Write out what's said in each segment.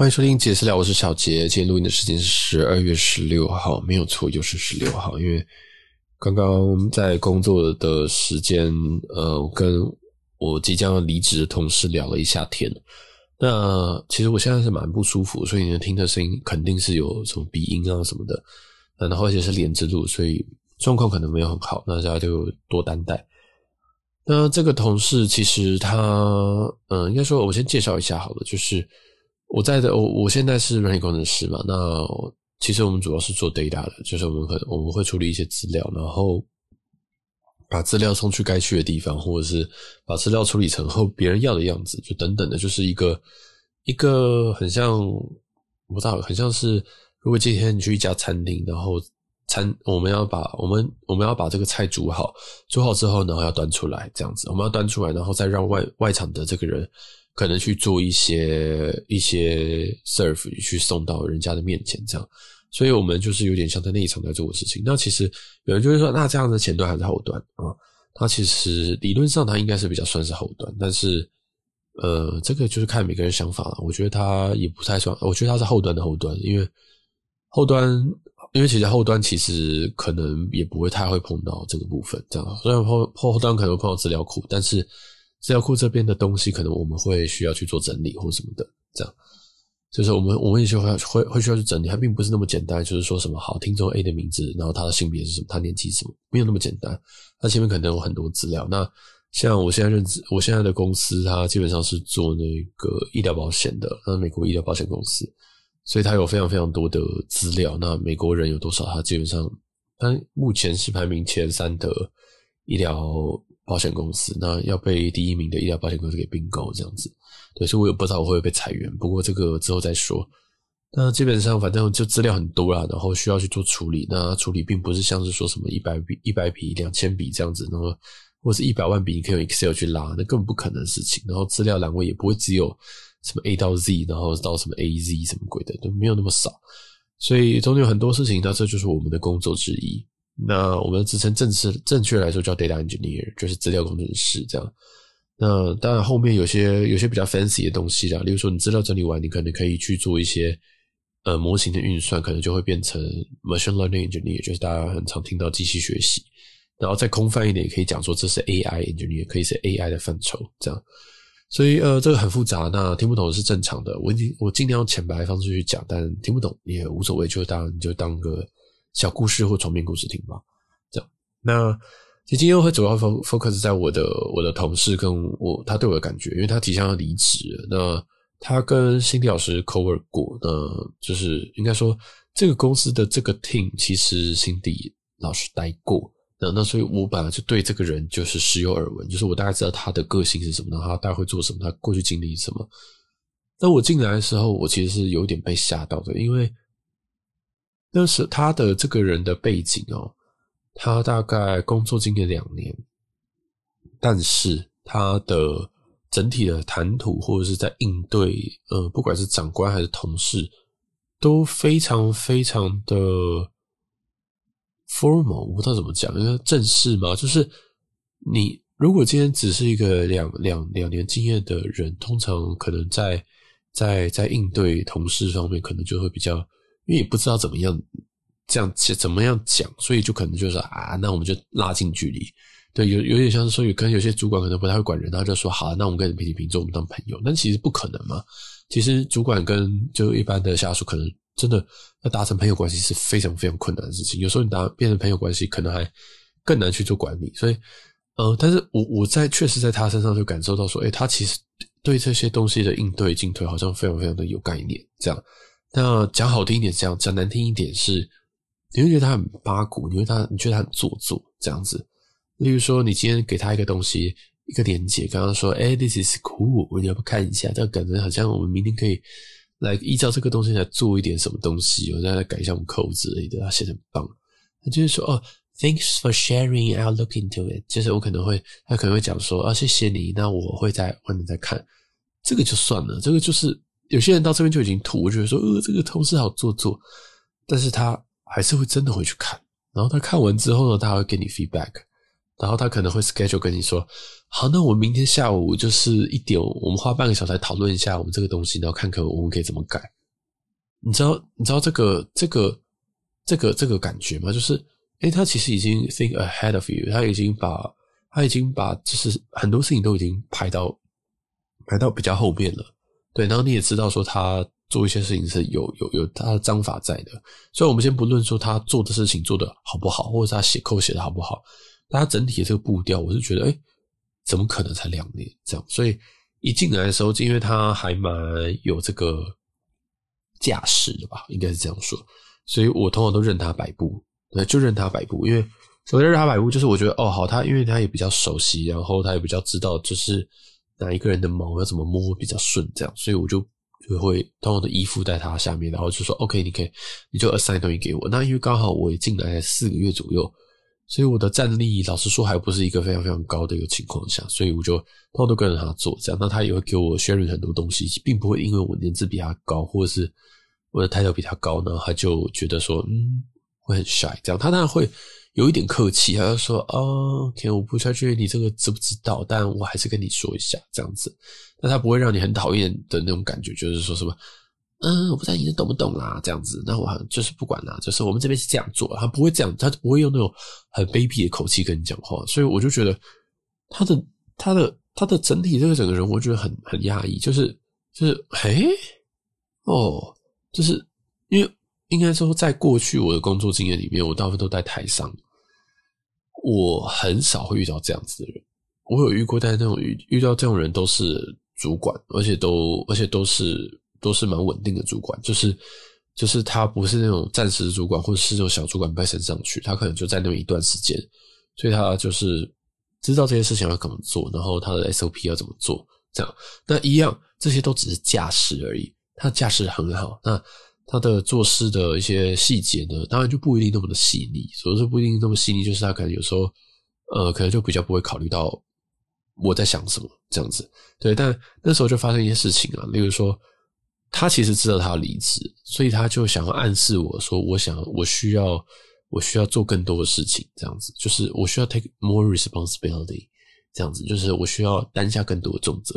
欢迎收听杰私聊，我是小杰。今天录音的时间是十二月十六号，没有错，就是十六号。因为刚刚在工作的时间，呃，我跟我即将要离职的同事聊了一下天。那其实我现在是蛮不舒服，所以你听的声音肯定是有什么鼻音啊什么的。然后而且是连着录，所以状况可能没有很好，那大家就多担待。那这个同事其实他，嗯、应该说，我先介绍一下好了，就是。我在的，我我现在是软体工程师嘛。那其实我们主要是做 data 的，就是我们可我们会处理一些资料，然后把资料送去该去的地方，或者是把资料处理成后别人要的样子，就等等的，就是一个一个很像我，不知道，很像是如果今天你去一家餐厅，然后餐我们要把我们我们要把这个菜煮好，煮好之后，然后要端出来这样子，我们要端出来，然后再让外外场的这个人。可能去做一些一些 serve 去送到人家的面前，这样，所以我们就是有点像在那一场在做的事情。那其实有人就会说，那这样的前端还是后端啊？它其实理论上它应该是比较算是后端，但是呃，这个就是看每个人想法了。我觉得它也不太算，我觉得它是后端的后端，因为后端，因为其实后端其实可能也不会太会碰到这个部分，这样。虽然后后端可能会碰到资料库，但是。资料库这边的东西，可能我们会需要去做整理或什么的，这样，就是我们我们也会会会需要去整理，它并不是那么简单，就是说什么好听众 A 的名字，然后他的性别是什么，他年纪什么，没有那么简单。它前面可能有很多资料。那像我现在认知，我现在的公司，它基本上是做那个医疗保险的，那美国医疗保险公司，所以它有非常非常多的资料。那美国人有多少？它基本上，它目前是排名前三的医疗。保险公司，那要被第一名的医疗保险公司给并购这样子，对，所以我也不知道我会不会被裁员，不过这个之后再说。那基本上反正就资料很多啦，然后需要去做处理。那处理并不是像是说什么一百笔、一百笔、两千笔这样子，那么或是一百万笔你可以用 Excel 去拉，那根本不可能的事情。然后资料栏位也不会只有什么 A 到 Z，然后到什么 AZ 什么鬼的，都没有那么少。所以总有很多事情，那这就是我们的工作之一。那我们的职称正式正确来说叫 data engineer，就是资料工程师这样。那当然后面有些有些比较 fancy 的东西啦，例如说你资料整理完，你可能可以去做一些呃模型的运算，可能就会变成 machine learning engineer，就是大家很常听到机器学习。然后再空泛一点，也可以讲说这是 AI engineer，可以是 AI 的范畴这样。所以呃这个很复杂，那听不懂是正常的。我已经我尽量用浅白的方式去讲，但听不懂也无所谓，就当你就当个。小故事或床边故事听吧，这样。那其实今天会主要 focus 在我的我的同事跟我他对我的感觉，因为他即将要离职。那他跟辛迪老师 cover 过，那就是应该说这个公司的这个 team 其实辛迪老师待过。那那所以我本来就对这个人就是时有耳闻，就是我大概知道他的个性是什么，然后他大概会做什么，他过去经历什么。那我进来的时候，我其实是有点被吓到的，因为。那是他的这个人的背景哦，他大概工作经验两年，但是他的整体的谈吐或者是在应对，呃，不管是长官还是同事，都非常非常的 formal，我不知道怎么讲，因为正式嘛，就是你如果今天只是一个两两两年经验的人，通常可能在在在应对同事方面，可能就会比较。因为也不知道怎么样这样怎么样讲，所以就可能就是啊，那我们就拉近距离。对，有有点像是说，有可能有些主管可能不太会管人，他就说好，那我们跟你平起平坐，我们当朋友。但其实不可能嘛。其实主管跟就一般的下属，可能真的要达成朋友关系是非常非常困难的事情。有时候你达变成朋友关系，可能还更难去做管理。所以，呃，但是我我在确实在他身上就感受到说，诶，他其实对这些东西的应对进退，好像非常非常的有概念，这样。那讲好听一点，这样讲难听一点是，你会觉得他很八股，你会他你觉得他很做作这样子。例如说，你今天给他一个东西，一个连接，刚刚说，哎，this is cool，你要不看一下？这个感觉好像我们明天可以来依照这个东西来做一点什么东西，我再来改一下我们 code 之类的，他写的很棒。他就是说，哦，thanks for sharing，I'll look into it。就是我可能会，他可能会讲说，啊，谢谢你，那我会再问你再看。这个就算了，这个就是。有些人到这边就已经吐，我觉得说，呃，这个同事好做作，但是他还是会真的会去看，然后他看完之后呢，他会给你 feedback，然后他可能会 schedule 跟你说，好，那我明天下午就是一点，我们花半个小时来讨论一下我们这个东西，然后看看我们可以怎么改。你知道，你知道这个这个这个这个感觉吗？就是，诶，他其实已经 think ahead of you，他已经把他已经把就是很多事情都已经排到排到比较后面了。对，然后你也知道说他做一些事情是有有有他的章法在的。所以我们先不论说他做的事情做得好不好，或者他写扣写的好不好。但他整体的这个步调，我是觉得，哎，怎么可能才两年这样？所以一进来的时候，就因为他还蛮有这个架势的吧，应该是这样说。所以我通常都任他摆布，对，就任他摆布。因为首先任他摆布，就是我觉得，哦，好，他因为他也比较熟悉，然后他也比较知道，就是哪一个人的毛要怎么摸比较顺，这样，所以我就就会通常都依附在他下面，然后就说，OK，你可以，你就 assign 东西给我。那因为刚好我也进来四个月左右。所以我的战力，老实说，还不是一个非常非常高的一个情况下，所以我就通常都跟着他做这样。那他也会给我 sharing 很多东西，并不会因为我年资比他高，或者是我的 title 比他高呢，他就觉得说，嗯，会很 shy 这样。他当然会有一点客气，他就说，哦，OK，我不太确定你这个知不知道，但我还是跟你说一下这样子。那他不会让你很讨厌的那种感觉，就是说什么。嗯，我不知道你懂不懂啦，这样子，那我就是不管啦，就是我们这边是这样做，他不会这样，他不会用那种很卑鄙的口气跟你讲话，所以我就觉得他的他的他的整体这个整个人，我觉得很很压抑，就是就是，嘿，哦，就是因为应该说，在过去我的工作经验里面，我大部分都在台上，我很少会遇到这样子的人，我有遇过，但是那种遇遇到这种人都是主管，而且都而且都是。都是蛮稳定的主管，就是就是他不是那种暂时主管，或者是那种小主管被升上去，他可能就在那么一段时间，所以他就是知道这些事情要怎么做，然后他的 SOP 要怎么做，这样。那一样，这些都只是架势而已，他的架势很好，那他的做事的一些细节呢，当然就不一定那么的细腻。所以说不一定那么细腻，就是他可能有时候，呃，可能就比较不会考虑到我在想什么这样子。对，但那时候就发生一些事情啊，例如说。他其实知道他要离职，所以他就想要暗示我说：“我想，我需要，我需要做更多的事情，这样子，就是我需要 take more responsibility，这样子，就是我需要担下更多的重责。”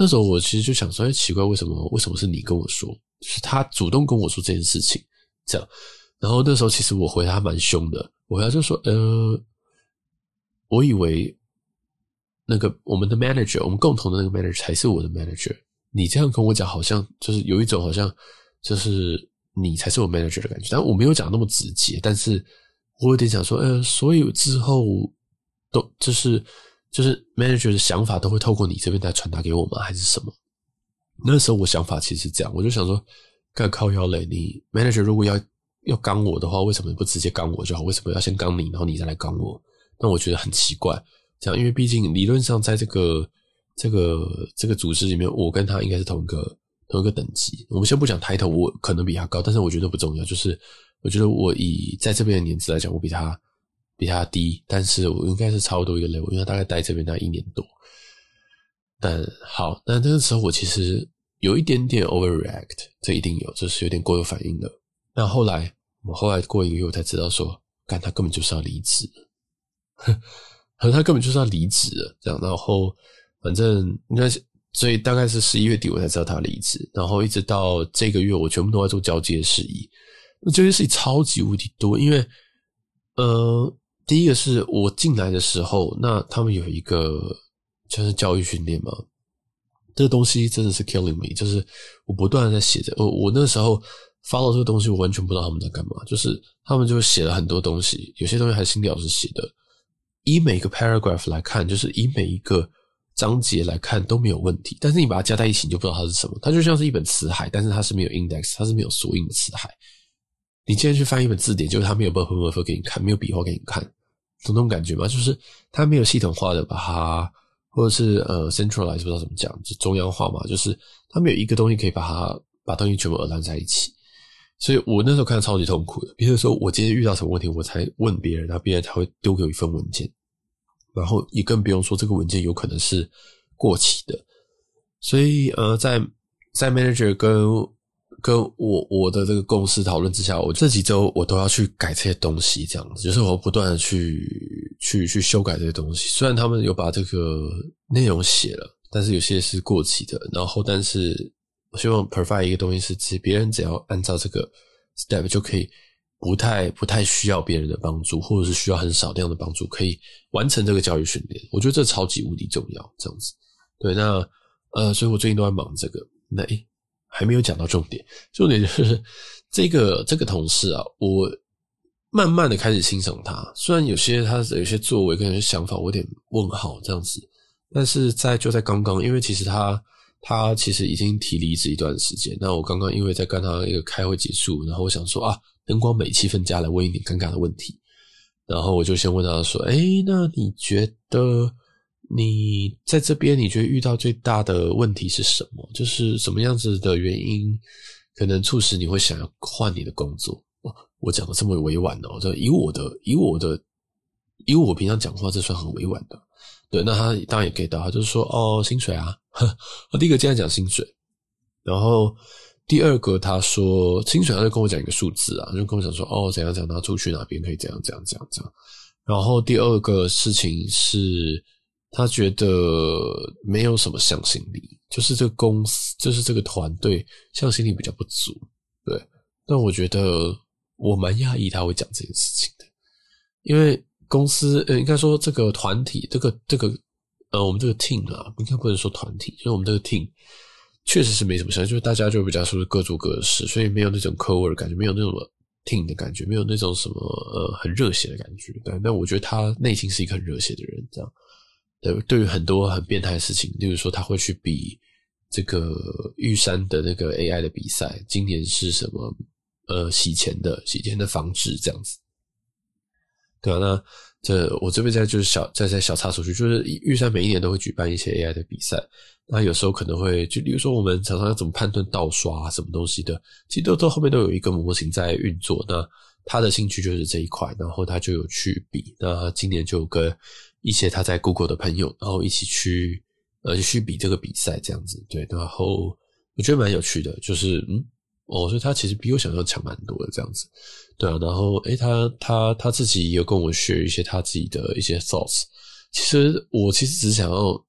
那时候我其实就想说：“哎，奇怪，为什么？为什么是你跟我说？是他主动跟我说这件事情，这样。”然后那时候其实我回他蛮凶的，我回他就说：“呃，我以为那个我们的 manager，我们共同的那个 manager 才是我的 manager。”你这样跟我讲，好像就是有一种好像就是你才是我 manager 的感觉，但我没有讲那么直接，但是我有点想说，呃，所以之后都就是就是 manager 的想法都会透过你这边来传达给我吗？还是什么？那时候我想法其实是这样，我就想说，干靠腰嘞，你 manager 如果要要刚我的话，为什么不直接刚我就好？为什么要先刚你，然后你再来刚我？那我觉得很奇怪，这样，因为毕竟理论上在这个。这个这个组织里面，我跟他应该是同一个同一个等级。我们先不讲抬头，我可能比他高，但是我觉得不重要。就是我觉得我以在这边的年资来讲，我比他比他低，但是我应该是差不多一个 level，因为他大概待这边待一年多。但好，但那个时候我其实有一点点 overreact，这一定有，就是有点过度反应的。那后来我后来过一个月，我才知道说，干他根本就是要离职，和 他根本就是要离职了，这样，然后。反正应该是，所以大概是十一月底我才知道他离职，然后一直到这个月，我全部都在做交接事宜。那这些事情超级无敌多，因为呃，第一个是我进来的时候，那他们有一个就是教育训练嘛，这个东西真的是 killing me，就是我不断的在写着，我我那时候 follow 这个东西，我完全不知道他们在干嘛，就是他们就写了很多东西，有些东西还是新老师写的，以每个 paragraph 来看，就是以每一个。章节来看都没有问题，但是你把它加在一起，你就不知道它是什么。它就像是一本词海，但是它是没有 index，它是没有索引的词海。你今天去翻一本字典，就是它没有 buffer buffer 给你看，没有笔画给你看，懂那种感觉吗？就是它没有系统化的把它，或者是呃 centralize 不知道怎么讲，就中央化嘛，就是它没有一个东西可以把它把东西全部而烂在一起。所以我那时候看超级痛苦的。比如说我今天遇到什么问题，我才问别人，然后别人才会丢给我一份文件。然后也更不用说这个文件有可能是过期的，所以呃，在在 manager 跟跟我我的这个公司讨论之下，我这几周我都要去改这些东西，这样子，就是我不断的去去去修改这些东西。虽然他们有把这个内容写了，但是有些是过期的。然后，但是我希望 provide 一个东西是，其实别人只要按照这个 step 就可以，不太不太需要别人的帮助，或者是需要很少量的帮助，可以完成这个教育训练。我觉得这超级无敌重要，这样子。对，那呃，所以我最近都在忙这个。那诶还没有讲到重点，重点就是这个这个同事啊，我慢慢的开始欣赏他。虽然有些他有些作为跟有些想法，我有点问号这样子，但是在就在刚刚，因为其实他他其实已经提离职一段时间。那我刚刚因为在跟他一个开会结束，然后我想说啊，灯光美气氛佳，来问一点尴尬的问题。然后我就先问他说：“哎，那你觉得？”你在这边，你觉得遇到最大的问题是什么？就是什么样子的原因，可能促使你会想要换你的工作？我讲的这么委婉哦，这以我的，以我的，以我平常讲话，这算很委婉的。对，那他当然也 get 到，他就是说，哦，薪水啊，我 第一个这样讲薪水，然后第二个他说薪水，他就跟我讲一个数字啊，就跟我讲说，哦，怎样怎样，他出去哪边可以怎样怎样怎样怎样。然后第二个事情是。他觉得没有什么向心力，就是这个公司，就是这个团队向心力比较不足。对，但我觉得我蛮讶异他会讲这件事情的，因为公司呃，应该说这个团体，这个这个呃，我们这个 team 啊，应该不能说团体，就是我们这个 team 确实是没什么向心，就是大家就比较说是各做各的事，所以没有那种 cowork 的感觉，没有那种 team 的感觉，没有那种什么呃很热血的感觉。对，但我觉得他内心是一个很热血的人，这样。对，对于很多很变态的事情，例如说他会去比这个玉山的那个 AI 的比赛，今年是什么？呃，洗钱的洗钱的防治这样子。对啊，那这我这边在就是小再再小插出去，就是玉山每一年都会举办一些 AI 的比赛，那有时候可能会就例如说我们常常要怎么判断盗刷啊什么东西的，其实都都后面都有一个模型在运作。那他的兴趣就是这一块，然后他就有去比，那今年就跟。一些他在 Google 的朋友，然后一起去呃去比这个比赛这样子，对，然后我觉得蛮有趣的，就是嗯哦，所以他其实比我想象强蛮多的这样子，对啊，然后诶他他他自己也有跟我学一些他自己的一些 thoughts，其实我其实只想要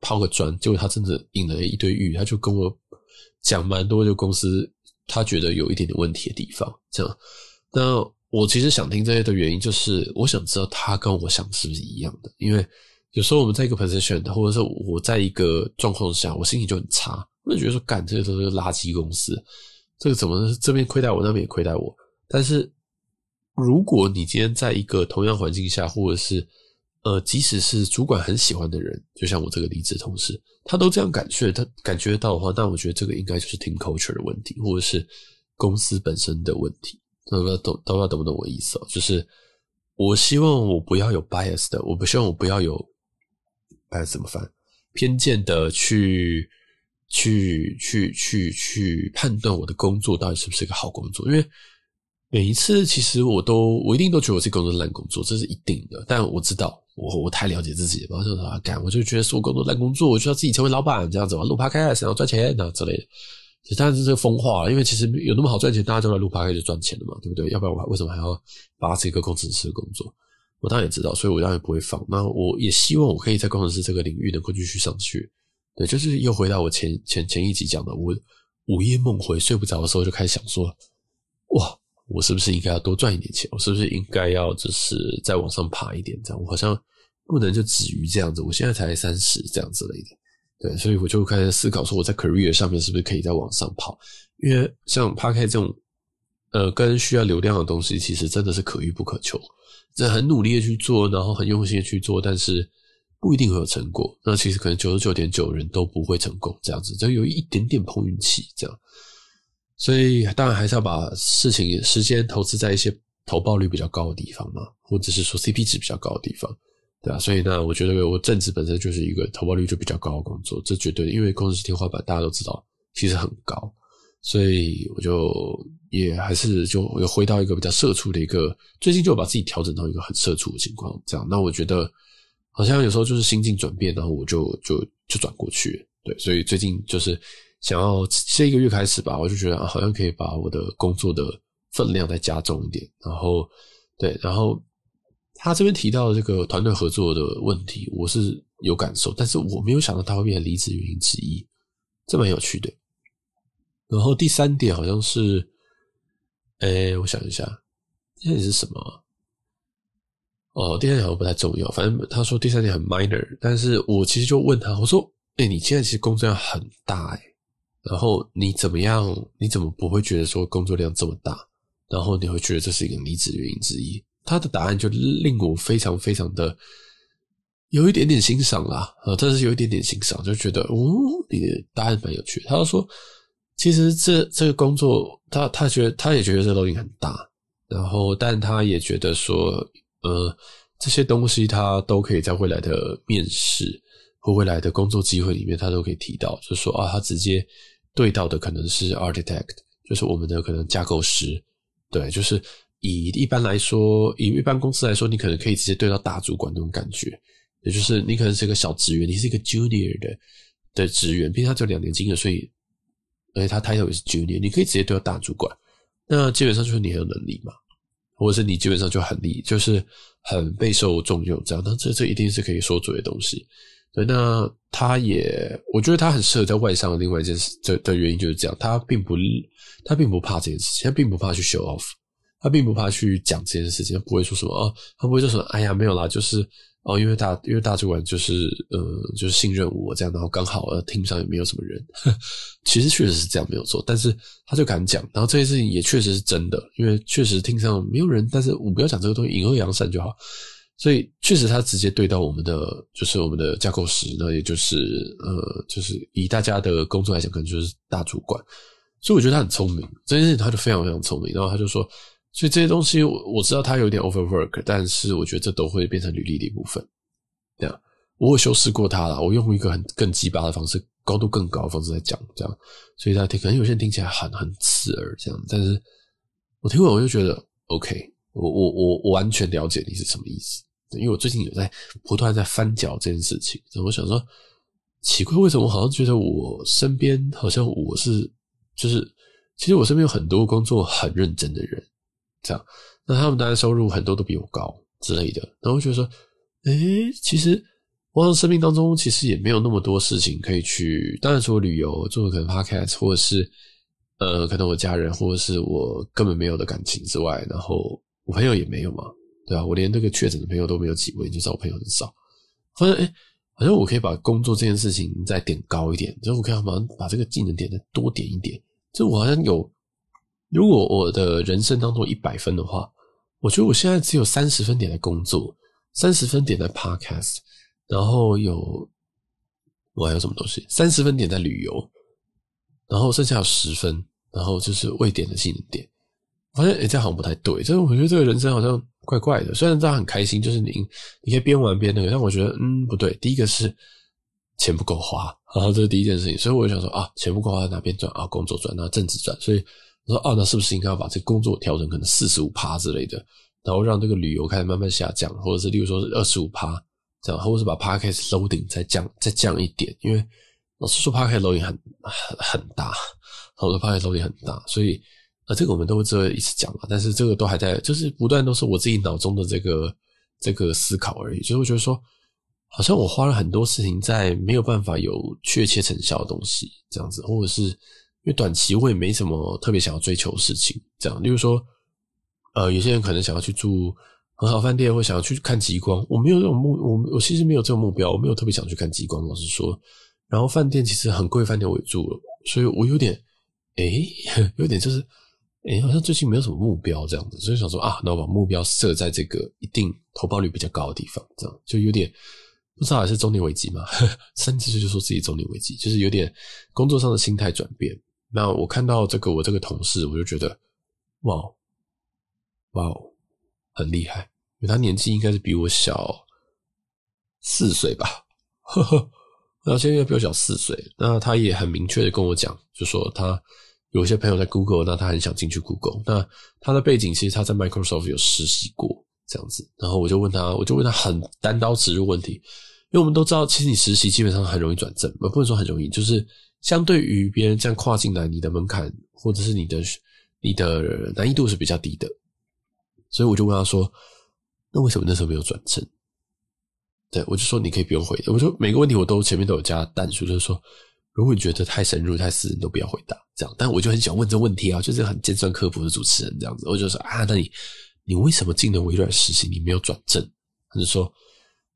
抛个砖，结果他真的引了一堆玉，他就跟我讲蛮多，就公司他觉得有一点点问题的地方，这样，那。我其实想听这些的原因，就是我想知道他跟我想是不是一样的。因为有时候我们在一个 position，或者是我在一个状况下，我心情就很差，我就觉得说，干，这些都是垃圾公司，这个怎么这边亏待我，那边也亏待我。但是如果你今天在一个同样环境下，或者是呃，即使是主管很喜欢的人，就像我这个离职同事，他都这样感觉，他感觉到的话，那我觉得这个应该就是 team culture 的问题，或者是公司本身的问题。都不知道懂，都不知道懂不懂我意思哦？就是我希望我不要有 bias 的，我不希望我不要有 bias 怎么翻？偏见的去去去去去判断我的工作到底是不是一个好工作？因为每一次其实我都我一定都觉得我自己工作烂工作，这是一定的。但我知道我我太了解自己了，然后就说啊干，我就觉得是我工作烂工作，我就要自己成为老板这样子，我录 podcast 然后赚钱啊之类的。其实当然是这个疯话，因为其实有那么好赚钱，大家就来录 Podcast 就赚钱了嘛，对不对？要不然我为什么还要把这个工程师的工作？我当然也知道，所以我当然不会放。那我也希望我可以在工程师这个领域能够继续上去。对，就是又回到我前前前一集讲的，我午夜梦回睡不着的时候就开始想说，哇，我是不是应该要多赚一点钱？我是不是应该要就是再往上爬一点？这样我好像不能就止于这样子。我现在才三十，这样之类的。对，所以我就开始思考说，我在 career 上面是不是可以再往上跑？因为像 Podcast 这种，呃，跟需要流量的东西，其实真的是可遇不可求。这很努力的去做，然后很用心的去做，但是不一定会有成果。那其实可能九十九点九人都不会成功，这样子，就有一点点碰运气这样。所以当然还是要把事情时间投资在一些投报率比较高的地方嘛，或者是说 CP 值比较高的地方。对啊，所以呢，我觉得我正职本身就是一个投报率就比较高的工作，这绝对的因为工程师天花板大家都知道，其实很高，所以我就也还是就又回到一个比较社畜的一个，最近就把自己调整到一个很社畜的情况，这样，那我觉得好像有时候就是心境转变，然后我就就就转过去，对，所以最近就是想要这一个月开始吧，我就觉得好像可以把我的工作的分量再加重一点。然后，对，然后他这边提到的这个团队合作的问题，我是有感受，但是我没有想到他会变成离职原因之一，这蛮有趣的。然后第三点好像是，哎，我想一下，第三点是什么？哦，第三点好像不太重要，反正他说第三点很 minor，但是我其实就问他，我说，哎，你现在其实工作量很大，哎，然后你怎么样？你怎么不会觉得说工作量这么大？然后你会觉得这是一个离职原因之一？他的答案就令我非常非常的有一点点欣赏啦，呃，但是有一点点欣赏，就觉得，哦，你的答案蛮有趣。他就说，其实这这个工作，他他觉得他也觉得这个 loading 很大，然后但他也觉得说，呃，这些东西他都可以在未来的面试或未来的工作机会里面，他都可以提到，就是说啊，他直接对到的可能是 architect，就是我们的可能架构师，对，就是。以一般来说，以一般公司来说，你可能可以直接对到大主管那种感觉，也就是你可能是一个小职员，你是一个 junior 的的职员，毕竟他只有两年经验，所以而且他 title 也是 junior，你可以直接对到大主管。那基本上就是你很有能力嘛，或者是你基本上就很厉，就是很备受重用这样。那这这一定是可以说嘴的东西。对，那他也，我觉得他很适合在外商的另外一件事的的原因就是这样，他并不他并不怕这件事情，他并不怕去 show off。他并不怕去讲这件事情，不会说什么哦，他不会说什么，哎呀，没有啦，就是哦，因为大因为大主管就是呃，就是信任我这样，然后刚好呃，team 上也没有什么人，其实确实是这样没有错，但是他就敢讲，然后这件事情也确实是真的，因为确实听上没有人，但是我不要讲这个东西，隐恶扬善就好，所以确实他直接对到我们的就是我们的架构师，那也就是呃，就是以大家的工作来讲，可能就是大主管，所以我觉得他很聪明，这件事情他就非常非常聪明，然后他就说。所以这些东西我我知道他有点 overwork，但是我觉得这都会变成履历的一部分。这样，我有修饰过他啦，我用一个很更鸡巴的方式，高度更高的方式来讲，这样，所以他听可能有些人听起来很很刺耳这样，但是我听完我就觉得 OK，我我我我完全了解你是什么意思，因为我最近有在不断在翻搅这件事情，所以我想说奇怪，为什么我好像觉得我身边好像我是就是，其实我身边有很多工作很认真的人。这样，那他们当然收入很多都比我高之类的，然后我觉得说，诶，其实我生命当中其实也没有那么多事情可以去，当然除了旅游，做可能 podcast，或者是呃，可能我家人，或者是我根本没有的感情之外，然后我朋友也没有嘛，对吧？我连这个确诊的朋友都没有几位，就知道我朋友很少。发现诶，好像我可以把工作这件事情再点高一点，就是我可以马上把这个技能点再多点一点，就我好像有。如果我的人生当中一百分的话，我觉得我现在只有三十分点在工作，三十分点在 podcast，然后有我还有什么东西？三十分点在旅游，然后剩下有十分，然后就是未点的技能点。我发现诶、这样好像不太对，就是我觉得这个人生好像怪怪的。虽然这样很开心，就是你你可以边玩边那个，但我觉得嗯不对。第一个是钱不够花，然后这是第一件事情，所以我就想说啊，钱不够花哪边赚啊？工作赚，那政治赚，所以。我说哦，那是不是应该要把这个工作调整可能四十五趴之类的，然后让这个旅游开始慢慢下降，或者是例如说是二十五趴这样，或者是把 Podcast loading 再降再降一点，因为老师说 Podcast loading 很很很大，好多 Podcast loading 很大，所以呃这个我们都会这一次讲嘛，但是这个都还在，就是不断都是我自己脑中的这个这个思考而已，就是觉得说好像我花了很多事情在没有办法有确切成效的东西这样子，或者是。因为短期我也没什么特别想要追求的事情，这样，例如说，呃，有些人可能想要去住很好饭店，或想要去看极光，我没有这种目，我我其实没有这种目标，我没有特别想去看极光，老实说。然后饭店其实很贵，饭店我也住了，所以我有点，诶，有点就是，诶，好像最近没有什么目标这样子，所以想说啊，那我把目标设在这个一定投报率比较高的地方，这样就有点。不知道还是中年危机嘛？三十岁就说自己中年危机，就是有点工作上的心态转变。那我看到这个我这个同事，我就觉得，哇，哇哦，很厉害，因为他年纪应该是比我小四岁吧，呵呵，然后现在比我小四岁。那他也很明确的跟我讲，就说他有些朋友在 Google，那他很想进去 Google。那他的背景其实他在 Microsoft 有实习过这样子。然后我就问他，我就问他很单刀直入问题，因为我们都知道，其实你实习基本上很容易转正，不能说很容易，就是。相对于别人这样跨进来，你的门槛或者是你的你的难易度是比较低的，所以我就问他说：“那为什么那时候没有转正？”对，我就说你可以不用回答。我说每个问题我都前面都有加但书，就是说如果你觉得太深入、太私人，都不要回答。这样，但我就很想问这问题啊，就是很尖酸刻薄的主持人这样子。我就说啊，那你你为什么进了微软实习，你没有转正？他就说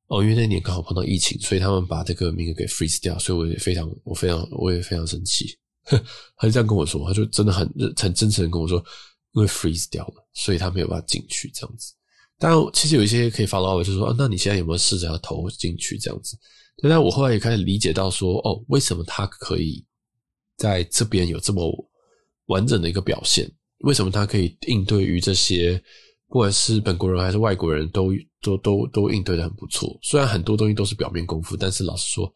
哦，因为那年刚好碰到疫情，所以他们把这个名额给 freeze 掉，所以我也非常我非常我也非常生气。他就这样跟我说，他就真的很很真诚的跟我说，因为 freeze 掉了，所以他没有办法进去这样子。当然，其实有一些可以 follow up，就是说，啊，那你现在有没有试着要投进去这样子？对，但我后来也开始理解到说，哦，为什么他可以在这边有这么完整的一个表现？为什么他可以应对于这些，不管是本国人还是外国人都都都都应对的很不错？虽然很多东西都是表面功夫，但是老实说，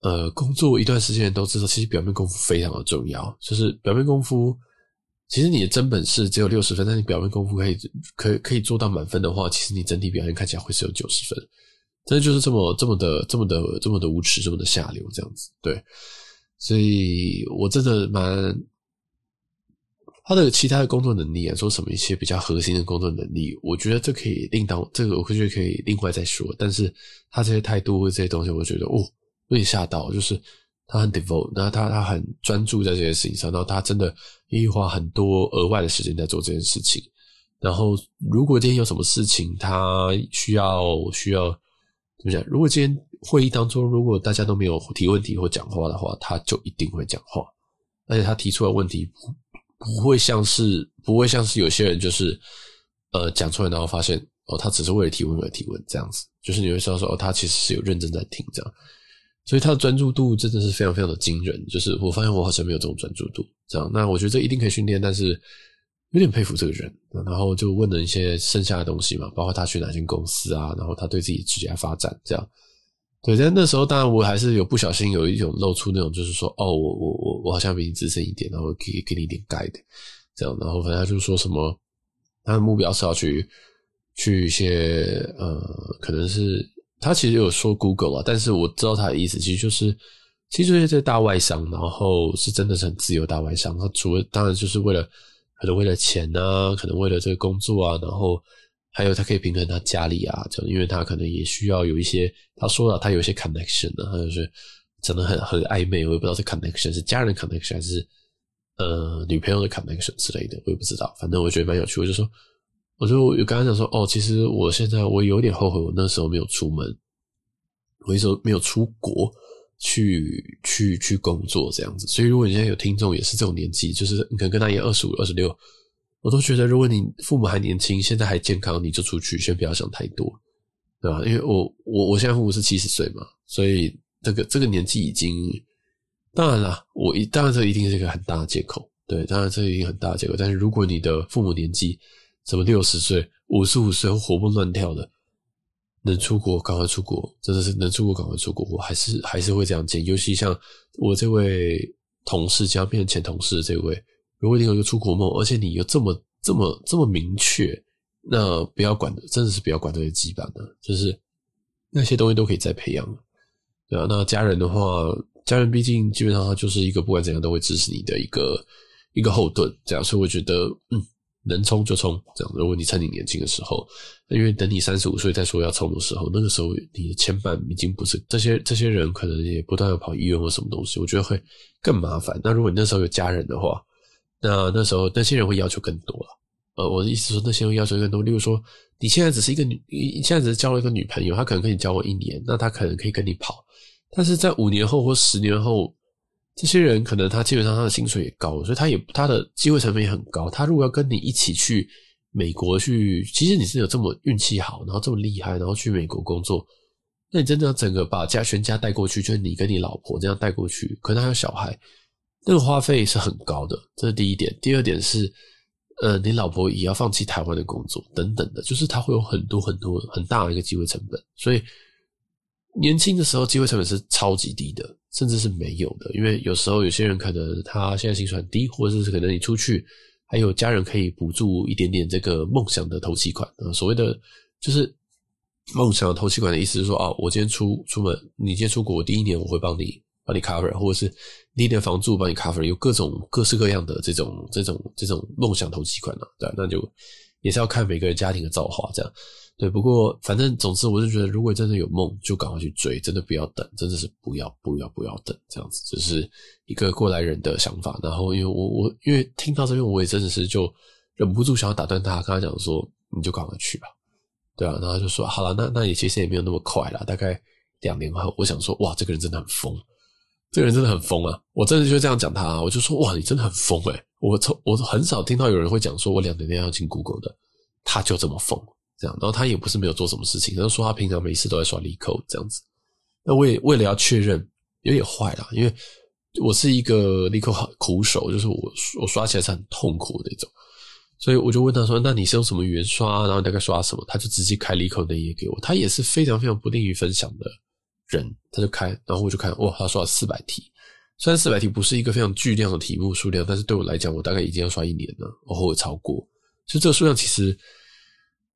呃，工作一段时间都知道，其实表面功夫非常的重要，就是表面功夫。其实你的真本事只有六十分，但你表面功夫可以可以可以做到满分的话，其实你整体表现看起来会是有九十分。真的就是这么这么的这么的这么的无耻，这么的下流这样子。对，所以我真的蛮他的其他的工作能力啊，说什么一些比较核心的工作能力，我觉得这可以另当这个，我觉得可以另外再说。但是他这些态度这些东西，我觉得哦，有点吓到，就是。他很 devote，然后他他很专注在这件事情上，然后他真的愿意花很多额外的时间在做这件事情。然后，如果今天有什么事情，他需要需要怎么讲？如果今天会议当中，如果大家都没有提问题或讲话的话，他就一定会讲话。而且他提出的问题不会像是不会像是有些人就是呃讲出来，然后发现哦，他只是为了提问而提问这样子，就是你会知道说哦，他其实是有认真在听这样。所以他的专注度真的是非常非常的惊人，就是我发现我好像没有这种专注度，这样。那我觉得这一定可以训练，但是有点佩服这个人。然后就问了一些剩下的东西嘛，包括他去哪间公司啊，然后他对自己职业发展这样。对，但那时候当然我还是有不小心有一种露出那种，就是说，哦，我我我我好像比你资深一点，然后可以给你一点 guide，这样。然后反正他就说什么，他的目标是要去去一些呃，可能是。他其实有说 Google 啊，但是我知道他的意思，其实就是，其实就是这些大外商，然后是真的是很自由大外商。他除了当然就是为了，可能为了钱啊，可能为了这个工作啊，然后还有他可以平衡他家里啊，就因为他可能也需要有一些，他说了他有一些 connection 啊，他就是真的很很暧昧，我也不知道是 connection 是家人 connection 还是呃女朋友的 connection 之类的，我也不知道。反正我觉得蛮有趣，我就说。我就有刚刚讲说，哦，其实我现在我有点后悔，我那时候没有出门，我那时候没有出国去去去工作这样子。所以，如果你现在有听众也是这种年纪，就是你可能跟他一样二十五、二十六，我都觉得，如果你父母还年轻，现在还健康，你就出去，先不要想太多，对吧？因为我我我现在父母是七十岁嘛，所以这个这个年纪已经，当然了，我一当然这一定是一个很大的借口，对，当然这一定很大的借口。但是如果你的父母年纪，什么六十岁、五十五岁活蹦乱跳的，能出国赶快出国，真的是能出国赶快出国。我还是还是会这样建议，尤其像我这位同事，将要变成前同事的这位，如果你有一个出国梦，而且你又这么这么这么明确，那不要管的，真的是不要管这些羁绊的，就是那些东西都可以再培养，对啊，那家人的话，家人毕竟基本上他就是一个不管怎样都会支持你的一个一个后盾，这样，所以我觉得，嗯。能冲就冲，这样。如果你趁你年轻的时候，因为等你三十五岁再说要冲的时候，那个时候你的牵绊已经不是这些这些人，可能也不断要跑医院或什么东西，我觉得会更麻烦。那如果你那时候有家人的话，那那时候那些人会要求更多了。呃，我的意思说，那些人要求更多。例如说，你现在只是一个女，你现在只是交了一个女朋友，她可能跟你交往一年，那她可能可以跟你跑，但是在五年后或十年后。这些人可能他基本上他的薪水也高，所以他也他的机会成本也很高。他如果要跟你一起去美国去，其实你是有这么运气好，然后这么厉害，然后去美国工作，那你真的要整个把家全家带过去，就是你跟你老婆这样带过去，可能还有小孩，那个花费是很高的。这是第一点。第二点是，呃，你老婆也要放弃台湾的工作等等的，就是他会有很多很多很大的一个机会成本。所以年轻的时候机会成本是超级低的。甚至是没有的，因为有时候有些人可能他现在薪水很低，或者是可能你出去还有家人可以补助一点点这个梦想的头期款啊。所谓的就是梦想的头期款的意思是说，哦，我今天出出门，你今天出国，第一年我会帮你帮你 cover，或者是你的房租帮你 cover，有各种各式各样的这种这种这种梦想投机款啊，对，那就也是要看每个人家庭的造化这样。对，不过反正总之，我就觉得，如果真的有梦，就赶快去追，真的不要等，真的是不要不要不要等，这样子，这是一个过来人的想法。然后，因为我我因为听到这边，我也真的是就忍不住想要打断他，跟他讲说，你就赶快去吧，对啊，然后他就说，好了，那那也其实也没有那么快啦，大概两年后，我想说，哇，这个人真的很疯，这个人真的很疯啊！我真的就这样讲他啊，我就说，哇，你真的很疯诶，我从我很少听到有人会讲说我两年内要进 Google 的，他就这么疯。这样，然后他也不是没有做什么事情，他就说他平常没事都在刷 LeetCode 这样子。那我也为了要确认，有点坏啦，因为我是一个 LeetCode 苦手，就是我我刷起来是很痛苦的那种，所以我就问他说：“那你是用什么语言刷？然后大概刷什么？”他就直接开 LeetCode 那页给我。他也是非常非常不吝于分享的人，他就开，然后我就看，哇，他刷了四百题。虽然四百题不是一个非常巨量的题目数量，但是对我来讲，我大概已经要刷一年了，或者超过。所以这个数量其实。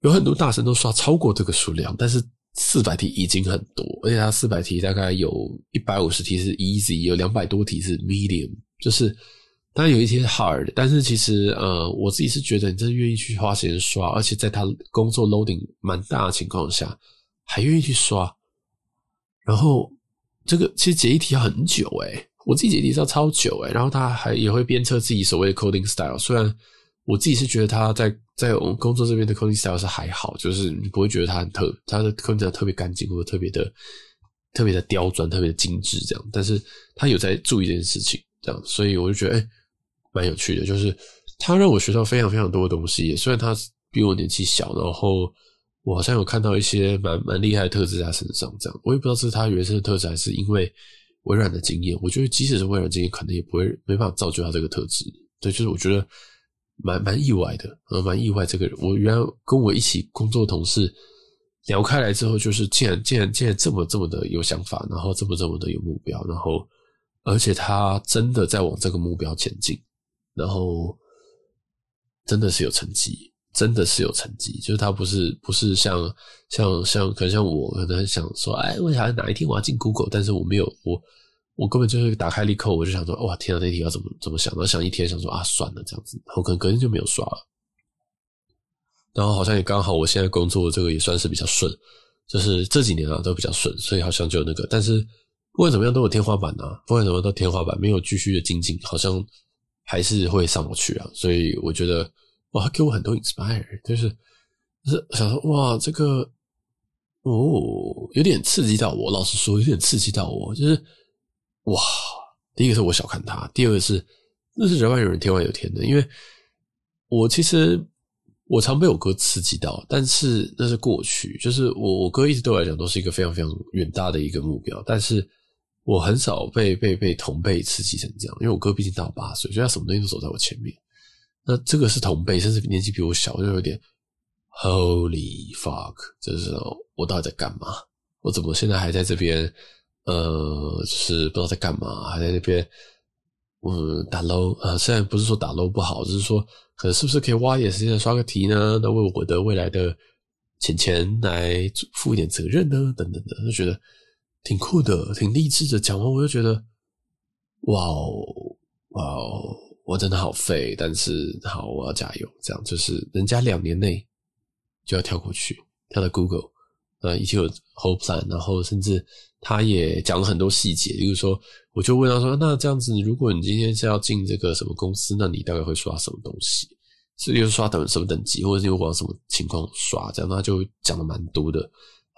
有很多大神都刷超过这个数量，但是四百题已经很多，而且他四百题大概有一百五十题是 easy，有两百多题是 medium，就是当然有一些 hard，但是其实呃，我自己是觉得你真的愿意去花时间刷，而且在他工作 loading 蛮大的情况下，还愿意去刷，然后这个其实解一题要很久诶，我自己解一题是要超久诶，然后他还也会鞭策自己所谓的 coding style，虽然。我自己是觉得他在在我们工作这边的 coding style 是还好，就是你不会觉得他很特，他的 coding 特别干净或者特别的特别的刁钻、特别的精致这样。但是他有在注意这件事情，这样，所以我就觉得哎，蛮有趣的。就是他让我学到非常非常多的东西，虽然他比我年纪小，然后我好像有看到一些蛮蛮厉害的特质在他身上，这样。我也不知道是他原生的特质，还是因为微软的经验。我觉得即使是微软经验，可能也不会没办法造就他这个特质。对，就是我觉得。蛮蛮意外的，蛮意外。这个人，我原来跟我一起工作的同事聊开来之后，就是竟然竟然竟然这么这么的有想法，然后这么这么的有目标，然后而且他真的在往这个目标前进，然后真的是有成绩，真的是有成绩。就是他不是不是像像像可能像我可能想说，哎，我想哪一天我要进 Google，但是我没有我。我根本就是打开 LeetCode，我就想说，哇，天啊，那题要怎么怎么想？然后想一天，想说啊，算了，这样子，我可能隔天就没有刷了。然后好像也刚好，我现在工作这个也算是比较顺，就是这几年啊都比较顺，所以好像就那个。但是不管怎么样都有天花板啊，不管怎么都天花板，没有继续的精进，好像还是会上不去啊。所以我觉得哇，给我很多 inspire，就是就是想说哇，这个哦，有点刺激到我。老实说，有点刺激到我，就是。哇，第一个是我小看他，第二个是那是人外有人，天外有天的。因为我其实我常被我哥刺激到，但是那是过去，就是我我哥一直对我来讲都是一个非常非常远大的一个目标，但是我很少被被被同辈刺激成这样，因为我哥毕竟大我八岁，所以他什么东西都走在我前面。那这个是同辈，甚至年纪比我小，就有点 Holy fuck，就是我到底在干嘛？我怎么现在还在这边？呃，就是不知道在干嘛，还在那边，嗯，打 low 啊。虽然不是说打捞不好，就是说，可能是不是可以花一点时间刷个题呢？那为我的未来的钱钱来负一点责任呢？等等的，就觉得挺酷的，挺励志的。讲完我就觉得，哇哦，哇哦，我真的好废，但是好，我要加油。这样就是人家两年内就要跳过去，跳到 Google，呃，已经有 whole plan，然后甚至。他也讲了很多细节，比如说，我就问他说：“那这样子，如果你今天是要进这个什么公司，那你大概会刷什么东西？是又刷等什么等级，或者是又往什么情况刷？”这样他就讲的蛮多的。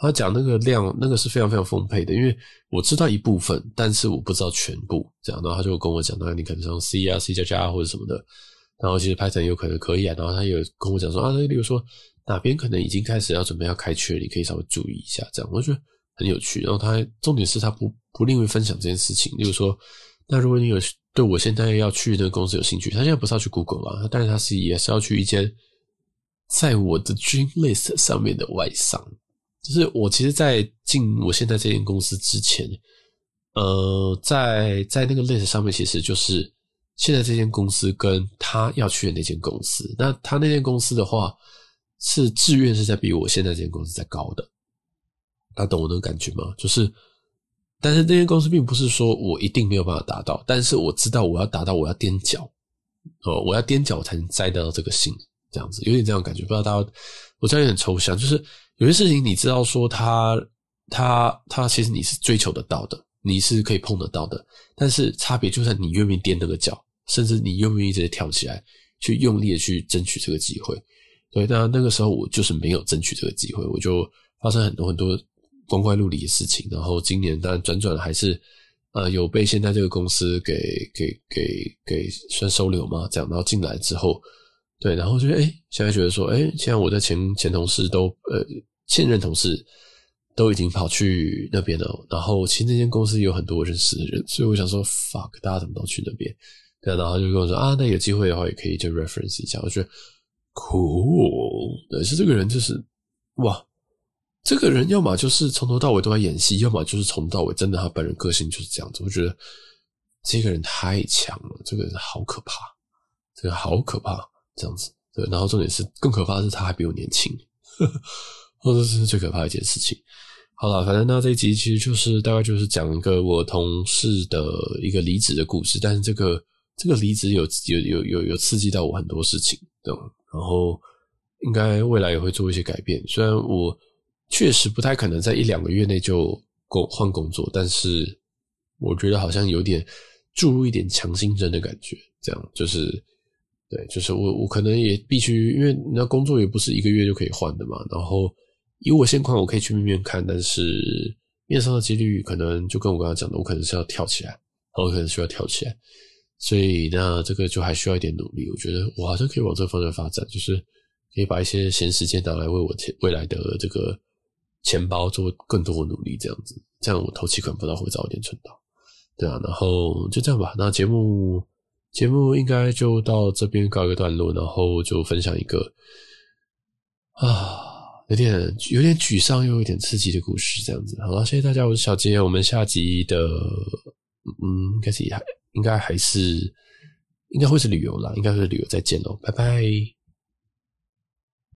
他讲那个量，那个是非常非常丰沛的，因为我知道一部分，但是我不知道全部。这样，然后他就跟我讲，那你可能用 C 啊、C 加加或者什么的，然后其实 Python 有可能可以啊。然后他有跟我讲说啊，那比如说哪边可能已经开始要准备要开缺，你可以稍微注意一下。这样，我觉得。很有趣，然后他重点是他不不吝于分享这件事情，就是说，那如果你有对我现在要去那个公司有兴趣，他现在不是要去 Google 啊，但是他是也是要去一间在我的 Dream List 上面的外商，就是我其实，在进我现在这间公司之前，呃，在在那个 list 上面，其实就是现在这间公司跟他要去的那间公司，那他那间公司的话，是志愿是在比我现在这间公司在高的。他懂我那个感觉吗？就是但是那间公司并不是说我一定没有办法达到，但是我知道我要达到，我要踮脚哦，我要踮脚才能摘得到这个星，这样子有点这样感觉。不知道大家，我知道有点抽象，就是有些事情你知道说它它它其实你是追求得到的，你是可以碰得到的，但是差别就在你愿不愿意踮那个脚，甚至你愿不愿意直接跳起来去用力的去争取这个机会。对，那那个时候我就是没有争取这个机会，我就发生很多很多。光怪陆离的事情，然后今年当然转转还是呃有被现在这个公司给给给给算收留嘛，这样，然后进来之后，对，然后就哎、现在觉得说，哎、现在我的前前同事都呃现任同事都已经跑去那边了，然后其实那间公司有很多我认识的人，所以我想说，fuck，大家怎么都去那边？对，然后就跟我说啊，那有机会的话也可以就 reference 一下，我觉得 cool，对，是这个人就是哇。这个人要么就是从头到尾都在演戏，要么就是从头到尾真的他本人个性就是这样子。我觉得这个人太强了，这个人好可怕，这个好可怕，这样子。对，然后重点是更可怕的是他还比我年轻，这是最可怕的一件事情。好了，反正那这一集其实就是大概就是讲一个我同事的一个离职的故事，但是这个这个离职有有有有有刺激到我很多事情，对，然后应该未来也会做一些改变，虽然我。确实不太可能在一两个月内就工换工作，但是我觉得好像有点注入一点强心针的感觉。这样就是对，就是我我可能也必须，因为那工作也不是一个月就可以换的嘛。然后以我现况，我可以去面面看，但是面上的几率可能就跟我刚才讲的，我可能是要跳起来，我可能需要跳起来。所以那这个就还需要一点努力。我觉得我好像可以往这个方向发展，就是可以把一些闲时间拿来为我未来的这个。钱包做更多的努力，这样子，这样我头期款不知道会早一点存到，对啊，然后就这样吧。那节目节目应该就到这边告一个段落，然后就分享一个啊，有点有点沮丧又有点刺激的故事，这样子。好了，谢谢大家，我是小杰，我们下集的嗯，应该是还应该还是应该会是旅游啦，应该会是旅游，再见喽，拜拜。